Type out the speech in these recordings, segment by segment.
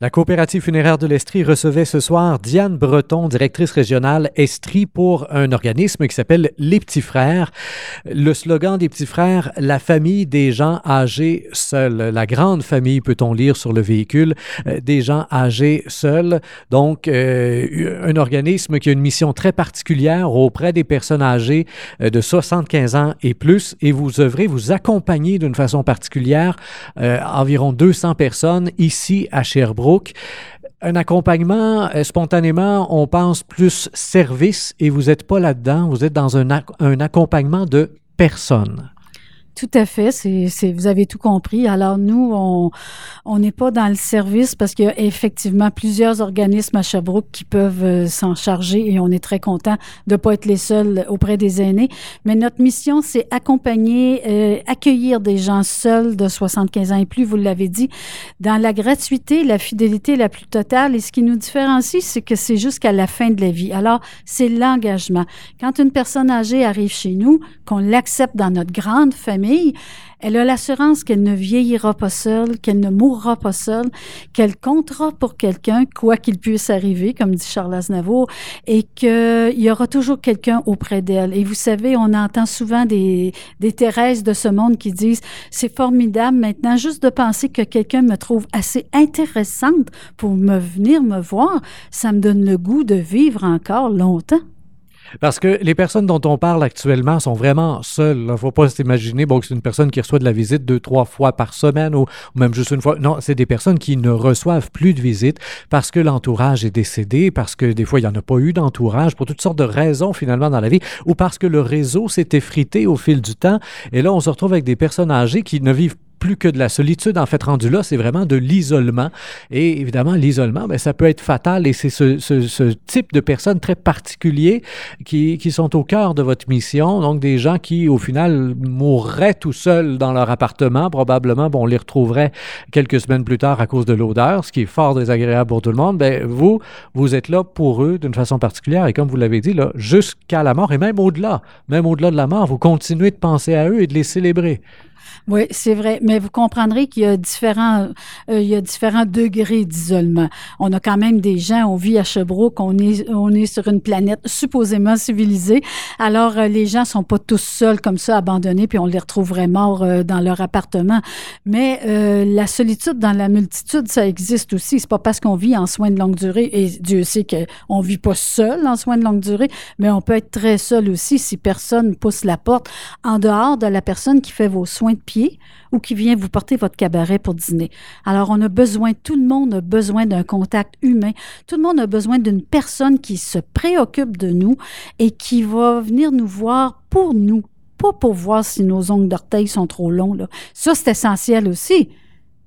La coopérative funéraire de l'Estrie recevait ce soir Diane Breton, directrice régionale Estrie pour un organisme qui s'appelle Les Petits Frères. Le slogan des Petits Frères, la famille des gens âgés seuls. La grande famille, peut-on lire sur le véhicule, euh, des gens âgés seuls. Donc, euh, un organisme qui a une mission très particulière auprès des personnes âgées euh, de 75 ans et plus. Et vous œuvrez, vous accompagnez d'une façon particulière environ 200 personnes ici à Sherbrooke un accompagnement, euh, spontanément, on pense plus service et vous n'êtes pas là-dedans, vous êtes dans un, un accompagnement de personnes. Tout à fait, c'est, vous avez tout compris. Alors nous, on n'est pas dans le service parce qu'il y a effectivement plusieurs organismes à Sherbrooke qui peuvent euh, s'en charger et on est très content de pas être les seuls auprès des aînés. Mais notre mission, c'est accompagner, euh, accueillir des gens seuls de 75 ans et plus, vous l'avez dit, dans la gratuité, la fidélité la plus totale. Et ce qui nous différencie, c'est que c'est jusqu'à la fin de la vie. Alors, c'est l'engagement. Quand une personne âgée arrive chez nous, qu'on l'accepte dans notre grande famille, elle a l'assurance qu'elle ne vieillira pas seule, qu'elle ne mourra pas seule, qu'elle comptera pour quelqu'un, quoi qu'il puisse arriver, comme dit Charles Aznavour, et qu'il y aura toujours quelqu'un auprès d'elle. Et vous savez, on entend souvent des, des Thérèse de ce monde qui disent, c'est formidable maintenant juste de penser que quelqu'un me trouve assez intéressante pour me venir me voir, ça me donne le goût de vivre encore longtemps. Parce que les personnes dont on parle actuellement sont vraiment seules. Il ne faut pas s'imaginer bon, que c'est une personne qui reçoit de la visite deux, trois fois par semaine ou, même juste une fois. Non, c'est des personnes qui ne reçoivent plus de visite parce que l'entourage est décédé, parce que des fois, il n'y en a pas eu d'entourage, pour toutes sortes de raisons finalement dans la vie, ou parce que le réseau s'est effrité au fil du temps. Et là, on se retrouve avec des personnes âgées qui ne vivent plus que de la solitude. En fait, rendu là, c'est vraiment de l'isolement. Et évidemment, l'isolement, ben, ça peut être fatal et c'est ce, type de personnes très particuliers qui, qui, sont au cœur de votre mission. Donc, des gens qui, au final, mourraient tout seuls dans leur appartement. Probablement, bon, on les retrouverait quelques semaines plus tard à cause de l'odeur, ce qui est fort désagréable pour tout le monde. Ben, vous, vous êtes là pour eux d'une façon particulière et comme vous l'avez dit, là, jusqu'à la mort et même au-delà, même au-delà de la mort, vous continuez de penser à eux et de les célébrer. Oui, c'est vrai. Mais vous comprendrez qu'il y a différents, euh, il y a différents degrés d'isolement. On a quand même des gens, on vit à Sherbrooke, on est, on est sur une planète supposément civilisée. Alors, euh, les gens sont pas tous seuls comme ça, abandonnés, puis on les retrouverait morts euh, dans leur appartement. Mais la solitude dans la multitude, ça existe aussi. C'est pas parce qu'on vit en soins de longue durée, et Dieu sait qu'on vit pas seul en soins de longue durée, mais on peut être très seul aussi si personne pousse la porte en dehors de la personne qui fait vos soins de pied ou qui vient vous porter votre cabaret pour dîner. Alors, on a besoin, tout le monde a besoin d'un contact humain. Tout le monde a besoin d'une personne qui se préoccupe de nous et qui va venir nous voir pour nous, pas pour voir si nos ongles d'orteil sont trop longs. Ça, c'est essentiel aussi.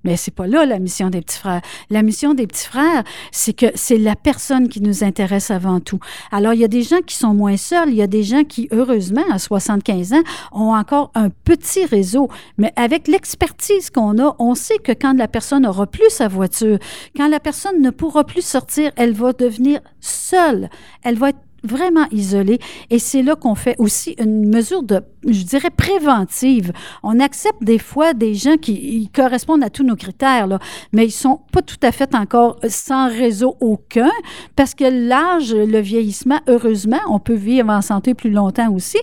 Mais c'est pas là la mission des petits frères. La mission des petits frères, c'est que c'est la personne qui nous intéresse avant tout. Alors, il y a des gens qui sont moins seuls, il y a des gens qui, heureusement, à 75 ans, ont encore un petit réseau. Mais avec l'expertise qu'on a, on sait que quand la personne aura plus sa voiture, quand la personne ne pourra plus sortir, elle va devenir seule. Elle va être vraiment isolé. Et c'est là qu'on fait aussi une mesure de, je dirais, préventive. On accepte des fois des gens qui correspondent à tous nos critères, là, mais ils sont pas tout à fait encore sans réseau aucun, parce que l'âge, le vieillissement, heureusement, on peut vivre en santé plus longtemps aussi,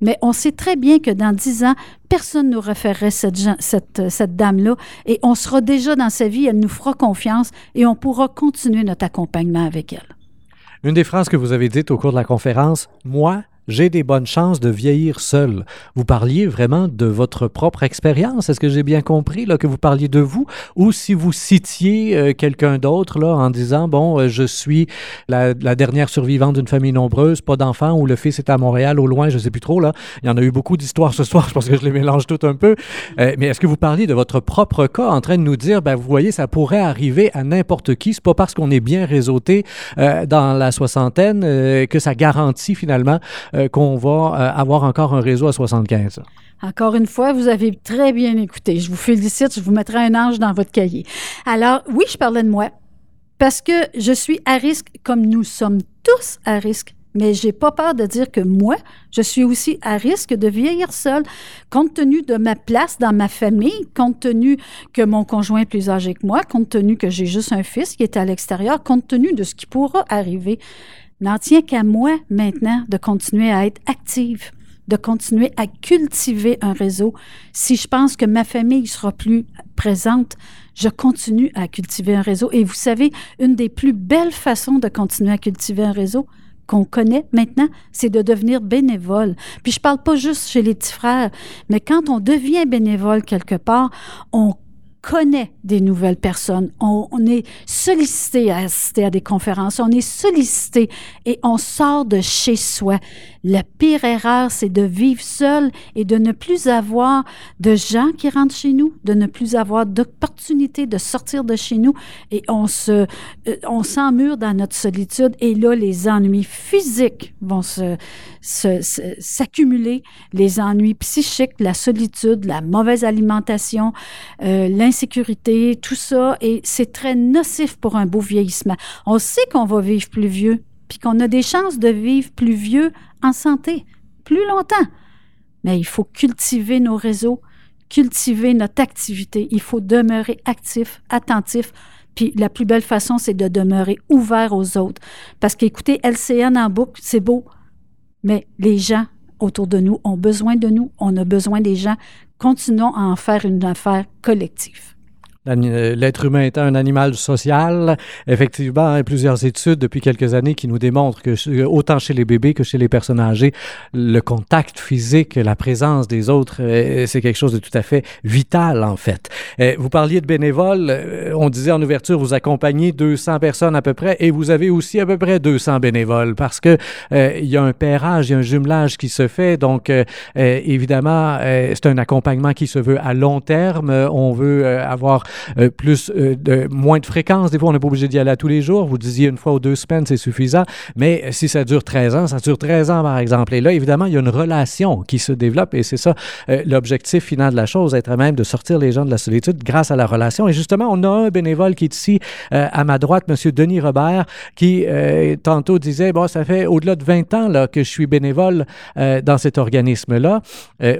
mais on sait très bien que dans dix ans, personne ne nous référerait cette, cette, cette dame-là, et on sera déjà dans sa vie, elle nous fera confiance, et on pourra continuer notre accompagnement avec elle. Une des phrases que vous avez dites au cours de la conférence, moi, j'ai des bonnes chances de vieillir seul. Vous parliez vraiment de votre propre expérience. Est-ce que j'ai bien compris là, que vous parliez de vous? Ou si vous citiez euh, quelqu'un d'autre là, en disant, bon, euh, je suis la, dernière survivante d'une famille nombreuse, pas d'enfants, ou le fils est à Montréal, au loin, je ne sais plus trop. Là. Il y en a eu beaucoup d'histoires ce soir, je pense que je les mélange toutes un peu. Euh, mais est-ce que vous parliez de votre propre cas en train de nous dire, ben, vous voyez, ça pourrait arriver à n'importe qui. C'est pas parce qu'on est bien réseauté dans la soixantaine que ça garantit finalement euh, qu'on va euh, avoir encore un réseau à 75. Encore une fois, vous avez très bien écouté. Je vous félicite. Je vous mettrai un ange dans votre cahier. Alors, oui, je parlais de moi parce que je suis à risque, comme nous sommes tous à risque mais j'ai pas peur de dire que moi, je suis aussi à risque de vieillir seule, compte tenu de ma place dans ma famille, compte tenu que mon conjoint est plus âgé que moi, compte tenu que j'ai juste un fils qui est à l'extérieur, compte tenu de ce qui pourra arriver. N'en tient qu'à moi maintenant de continuer à être active, de continuer à cultiver un réseau. Si je pense que ma famille sera plus présente, je continue à cultiver un réseau. Et vous savez, une des plus belles façons de continuer à cultiver un réseau, qu'on connaît maintenant, c'est de devenir bénévole. Puis je parle pas juste chez les petits frères, mais quand on devient bénévole quelque part, on connaît des nouvelles personnes. On, est sollicité à assister à des conférences, on est sollicité et on sort de chez soi. La pire erreur, c'est de vivre seul et de ne plus avoir de gens qui rentrent chez nous, de ne plus avoir d'opportunité de sortir de chez nous et on se, euh, on s'emmure dans notre solitude et là, les ennuis physiques vont se, s'accumuler, les ennuis psychiques, la solitude, la mauvaise alimentation, euh, l'insécurité, tout ça et c'est très nocif pour un beau vieillissement. On sait qu'on va vivre plus vieux puis qu'on a des chances de vivre plus vieux en santé, plus longtemps. Mais il faut cultiver nos réseaux, cultiver notre activité. Il faut demeurer actif, attentif. Puis la plus belle façon, c'est de demeurer ouvert aux autres. Parce qu'écouter LCN en boucle, c'est beau, mais les gens autour de nous ont besoin de nous, on a besoin des gens. Continuons à en faire une affaire collective. Euh, l'être humain est un animal social. Effectivement, il y a plusieurs études depuis quelques années qui nous démontrent que euh, autant chez les bébés que chez les personnes âgées, le contact physique, la présence des autres, euh, c'est quelque chose de tout à fait vital en fait. Vous parliez de bénévoles. On disait en ouverture, vous accompagnez 200 personnes à peu près et vous avez aussi à peu près 200 bénévoles parce que il y a un pairage, il y a un jumelage qui se fait. Donc, évidemment, c'est un accompagnement qui se veut à long terme. On veut avoir euh, plus euh, de moins de fréquence. Des fois, on n'est pas obligé d'y aller tous les jours. Vous disiez une fois ou deux semaines, c'est suffisant. Mais si ça dure 13 ans, ça dure 13 ans, par exemple. Et là, évidemment, il y a une relation qui se développe et c'est ça euh, l'objectif final de la chose, être à même de sortir les gens de la solitude grâce à la relation. Et justement, on a un bénévole qui est ici à ma droite, M. Denis Robert, qui tantôt disait, bon, ça fait au-delà de 20 ans que je suis bénévole dans cet organisme-là.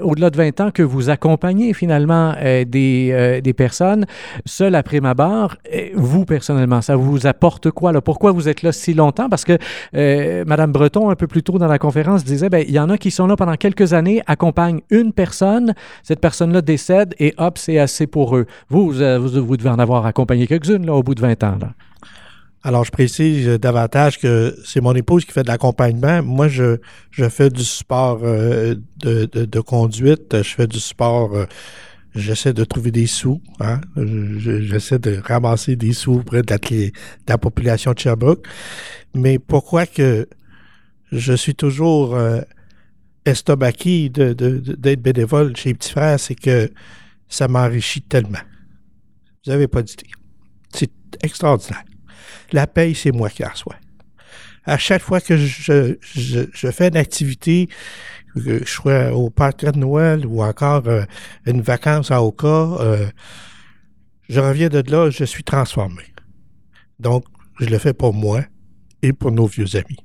au-delà de 20 ans que vous accompagnez finalement des, des personnes seul après ma barre. Vous, personnellement, ça vous apporte quoi? Là? Pourquoi vous êtes là si longtemps? Parce que euh, Mme Breton, un peu plus tôt dans la conférence, disait, ben, il y en a qui sont là pendant quelques années, accompagnent une personne, cette personne-là décède et hop, c'est assez pour eux. Vous, vous, vous devez en avoir accompagné quelques-unes au bout de 20 ans. Alors, je précise davantage que c'est mon épouse qui fait de l'accompagnement. Moi, je, fais du sport euh, de, conduite, je fais du sport euh, j'essaie de trouver des sous. Hein? J'essaie de ramasser des sous auprès de la, population de Sherbrooke. Mais pourquoi que je suis toujours euh, estomaqué d'être bénévole chez les petits frères, c'est que ça m'enrichit tellement. Vous n'avez pas d'idée. C'est extraordinaire. La paye, c'est moi qui la reçois. À chaque fois que je, je fais une activité que je sois au parc de Noël ou encore euh, une vacance à Oka, euh, je reviens de là, je suis transformé. Donc, je le fais pour moi et pour nos vieux amis.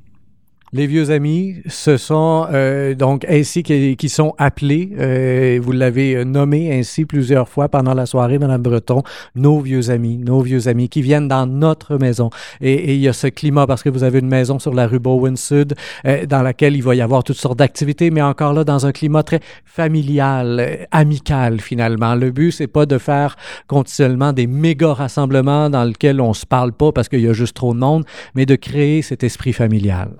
Les vieux amis, ce sont euh, donc ainsi qui, sont appelés, euh, vous l'avez nommé ainsi plusieurs fois pendant la soirée, Madame Breton, nos vieux amis, nos vieux amis qui viennent dans notre maison. Et, il y a ce climat parce que vous avez une maison sur la rue Bowen Sud euh, dans laquelle il va y avoir toutes sortes d'activités, mais encore là dans un climat très familial, amical finalement. Le but c'est pas de faire continuellement des méga rassemblements dans lesquels on se parle pas parce qu'il y a juste trop de monde, mais de créer cet esprit familial.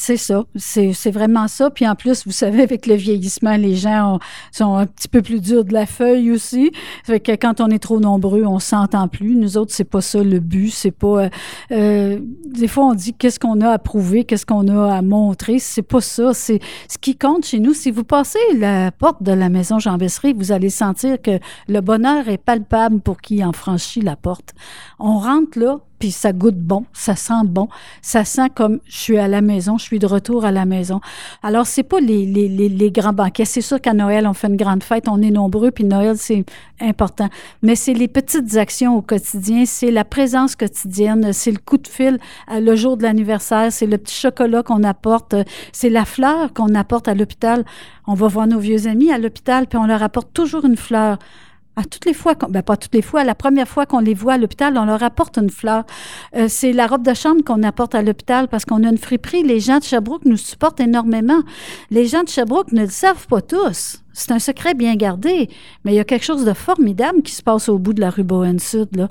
C'est ça, c'est vraiment ça. Puis en plus, vous savez, avec le vieillissement, les gens sont un petit peu plus durs de la feuille aussi. Fait que quand on est trop nombreux, on s'entend plus. Nous autres, c'est pas ça le but. C'est pas. Euh, euh, des fois, on dit qu'est-ce qu'on a à prouver, qu'est-ce qu'on a à montrer. C'est pas ça. C'est ce qui compte chez nous. Si vous passez la porte de la maison Jean Bessery, vous allez sentir que le bonheur est palpable pour qui en franchit la porte. On rentre là, puis ça goûte bon, ça sent bon, ça sent comme je suis à la maison, je suis de retour à la maison. Alors, c'est pas les, les, les, les grands banquets. C'est sûr qu'à Noël, on fait une grande fête, on est nombreux, puis Noël, c'est important. Mais c'est les petites actions au quotidien, c'est la présence quotidienne, c'est le coup de fil euh, le jour de l'anniversaire, c'est le petit chocolat qu'on apporte, euh, c'est la fleur qu'on apporte à l'hôpital. On va voir nos vieux amis à l'hôpital, puis on leur apporte toujours une fleur. À toutes les fois, ben pas toutes les fois, la première fois qu'on les voit à l'hôpital, on leur apporte une fleur. Euh, c'est la robe de chambre qu'on apporte à l'hôpital parce qu'on a une friperie. Les gens de Sherbrooke nous supportent énormément. Les gens de Sherbrooke ne le savent pas tous. C'est un secret bien gardé, mais il y a quelque chose de formidable qui se passe au bout de la rue Bowen-Sud. Là.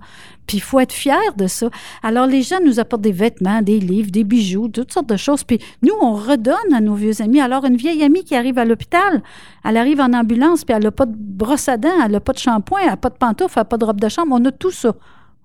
Puis il faut être fier de ça. Alors les gens nous apportent des vêtements, des livres, des bijoux, toutes sortes de choses. Puis nous, on redonne à nos vieux amis. Alors une vieille amie qui arrive à l'hôpital, elle arrive en ambulance, puis elle n'a pas de brosse à dents, elle n'a pas de shampoing, elle n'a pas de pantoufles, elle n'a pas de robe de chambre. On a tout ça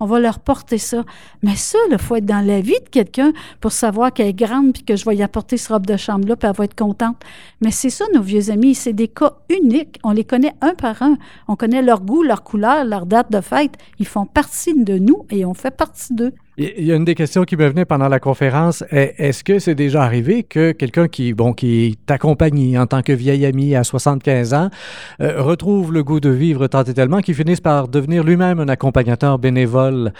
on va leur porter ça. Mais ça, il faut être dans la vie de quelqu'un pour savoir qu'elle est grande puis que je vais y apporter ce robe de chambre-là puis elle va être contente. Mais c'est ça, nos vieux amis. C'est des cas uniques. On les connaît un par un. On connaît leur goût, leur couleur, leur date de fête. Ils font partie de nous et on fait partie d'eux. Il y a une des questions qui me venait pendant la conférence. Est-ce que c'est déjà arrivé que quelqu'un qui, bon, qui t'accompagne en tant que vieil ami à 75 ans euh, retrouve le goût de vivre tant et tellement qu'il finisse par devenir lui-même un accompagnateur bénévole?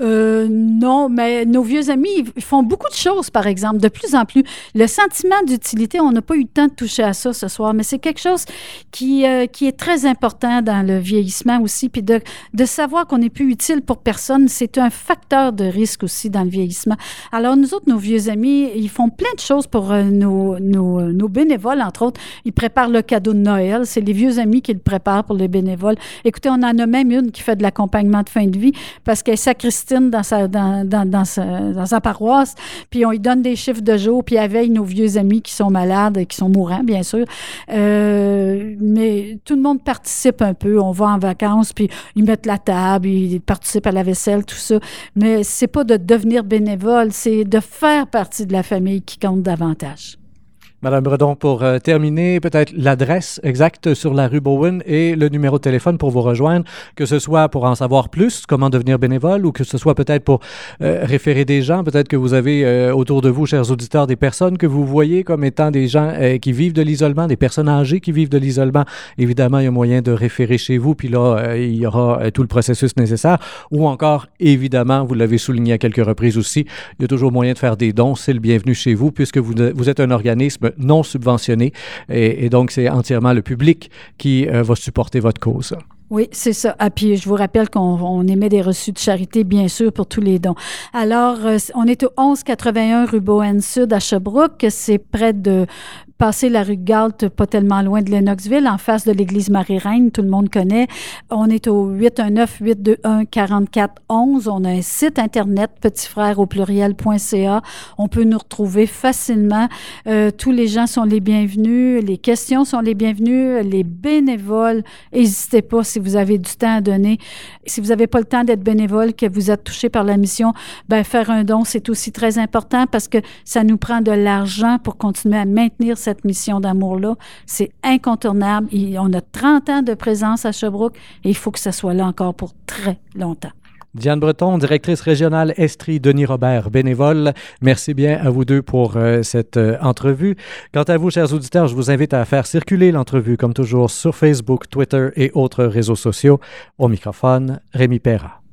Euh, non, mais nos vieux amis, ils font beaucoup de choses, par exemple, de plus en plus. Le sentiment d'utilité, on n'a pas eu le temps de toucher à ça ce soir, mais c'est quelque chose qui, euh, qui est très important dans le vieillissement aussi. Puis de, de savoir qu'on n'est plus utile pour personne, c'est un facteur de risque aussi dans le vieillissement. Alors, nous autres, nos vieux amis, ils font plein de choses pour euh, nos, nos, nos, bénévoles, entre autres. Ils préparent le cadeau de Noël. C'est les vieux amis qui le préparent pour les bénévoles. Écoutez, on en a même une qui fait de l'accompagnement de fin de vie parce qu'elle dans sa, dans, dans, dans, sa, paroisse, puis on lui donne des chiffres de jour, puis elle veille nos vieux amis qui sont malades, qui sont mourants, bien sûr. Euh, mais tout le monde participe un peu. On va en vacances, puis ils mettent la table, ils participent à la vaisselle, tout ça. Mais c'est pas de devenir bénévole, c'est de faire partie de la famille qui compte davantage. Madame Bredon, pour euh, terminer, peut-être l'adresse exacte sur la rue Bowen et le numéro de téléphone pour vous rejoindre, que ce soit pour en savoir plus, comment devenir bénévole, ou que ce soit peut-être pour euh, référer des gens. Peut-être que vous avez euh, autour de vous, chers auditeurs, des personnes que vous voyez comme étant des gens qui vivent de l'isolement, des personnes âgées qui vivent de l'isolement. Évidemment, il y a moyen de référer chez vous, puis là, il y aura tout le processus nécessaire. Ou encore, évidemment, vous l'avez souligné à quelques reprises aussi, il y a toujours moyen de faire des dons. C'est le bienvenu chez vous, puisque vous, vous êtes un organisme non subventionné. Et, donc, c'est entièrement le public qui euh, va supporter votre cause. Oui, c'est ça. Ah, puis je vous rappelle qu'on émet des reçus de charité, bien sûr, pour tous les dons. Alors, euh, on est au 1181 rue Bowen-Sud à Sherbrooke. C'est près de passer la rue Galt, pas tellement loin de Lennoxville, en face de l'église Marie-Reine, tout le monde connaît. On est au 819-821-4411. On a un site internet, petitfrère au pluriel.ca. On peut nous retrouver facilement. Euh, tous les gens sont les bienvenus. Les questions sont les bienvenues. Les bénévoles, n'hésitez pas si vous avez du temps à donner. Si vous n'avez pas le temps d'être bénévole, que vous êtes touché par la mission, ben faire un don, c'est aussi très important parce que ça nous prend de l'argent pour continuer à maintenir cette mission d'amour-là. C'est incontournable. on a 30 ans de présence à Sherbrooke et il faut que ça soit là encore pour très longtemps. Diane Breton, directrice régionale Estrie, Denis Robert, bénévole. Merci bien à vous deux pour euh, cette euh, entrevue. Quant à vous, chers auditeurs, je vous invite à faire circuler l'entrevue, comme toujours, sur Facebook, Twitter et autres réseaux sociaux. Au microphone, Rémi Perra.